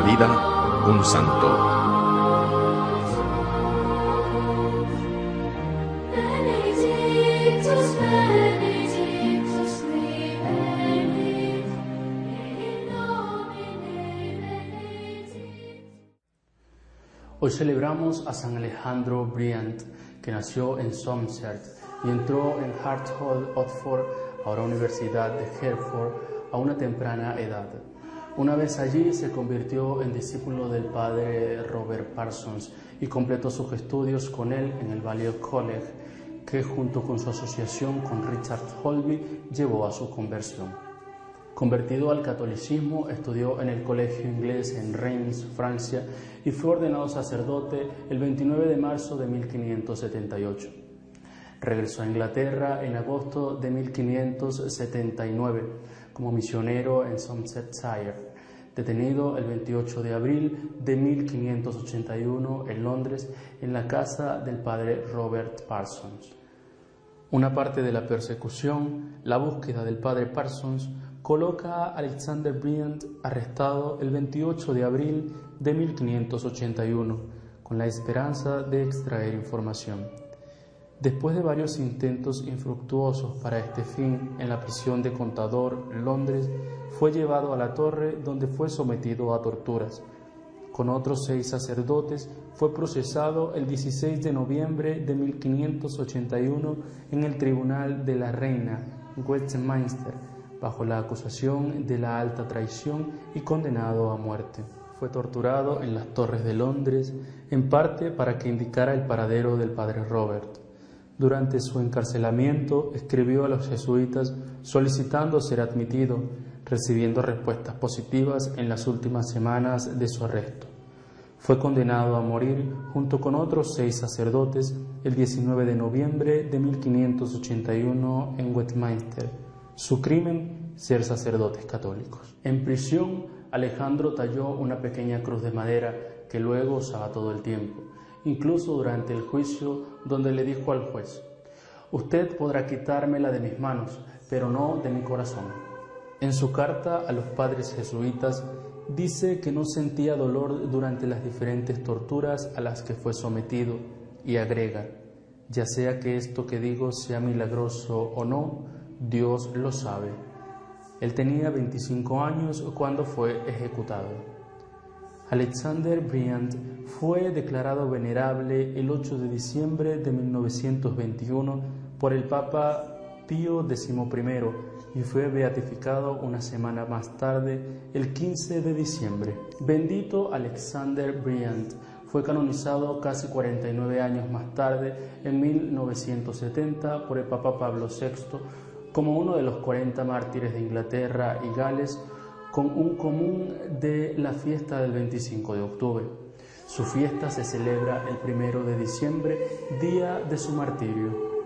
vida, un santo. Hoy celebramos a San Alejandro Briand, que nació en Somerset y entró en Harthold, Oxford, ahora Universidad de Hereford, a una temprana edad. Una vez allí se convirtió en discípulo del padre Robert Parsons y completó sus estudios con él en el Balliol College, que junto con su asociación con Richard Holby llevó a su conversión. Convertido al catolicismo, estudió en el colegio inglés en Reims, Francia, y fue ordenado sacerdote el 29 de marzo de 1578. Regresó a Inglaterra en agosto de 1579 como misionero en Somersetshire, detenido el 28 de abril de 1581 en Londres en la casa del padre Robert Parsons. Una parte de la persecución, la búsqueda del padre Parsons, coloca a Alexander Bryant arrestado el 28 de abril de 1581 con la esperanza de extraer información. Después de varios intentos infructuosos para este fin en la prisión de Contador, Londres, fue llevado a la torre donde fue sometido a torturas. Con otros seis sacerdotes fue procesado el 16 de noviembre de 1581 en el Tribunal de la Reina, Westminster, bajo la acusación de la alta traición y condenado a muerte. Fue torturado en las Torres de Londres, en parte para que indicara el paradero del padre Robert. Durante su encarcelamiento escribió a los jesuitas solicitando ser admitido, recibiendo respuestas positivas en las últimas semanas de su arresto. Fue condenado a morir junto con otros seis sacerdotes el 19 de noviembre de 1581 en Westminster su crimen, ser sacerdotes católicos. En prisión, Alejandro talló una pequeña cruz de madera que luego usaba todo el tiempo, incluso durante el juicio donde le dijo al juez, Usted podrá quitármela de mis manos, pero no de mi corazón. En su carta a los padres jesuitas dice que no sentía dolor durante las diferentes torturas a las que fue sometido y agrega, ya sea que esto que digo sea milagroso o no, Dios lo sabe. Él tenía 25 años cuando fue ejecutado. Alexander Briand fue declarado venerable el 8 de diciembre de 1921 por el Papa Pío XI y fue beatificado una semana más tarde, el 15 de diciembre. Bendito Alexander Briand fue canonizado casi 49 años más tarde, en 1970, por el Papa Pablo VI como uno de los 40 mártires de Inglaterra y Gales, con un común de la fiesta del 25 de octubre. Su fiesta se celebra el primero de diciembre, día de su martirio.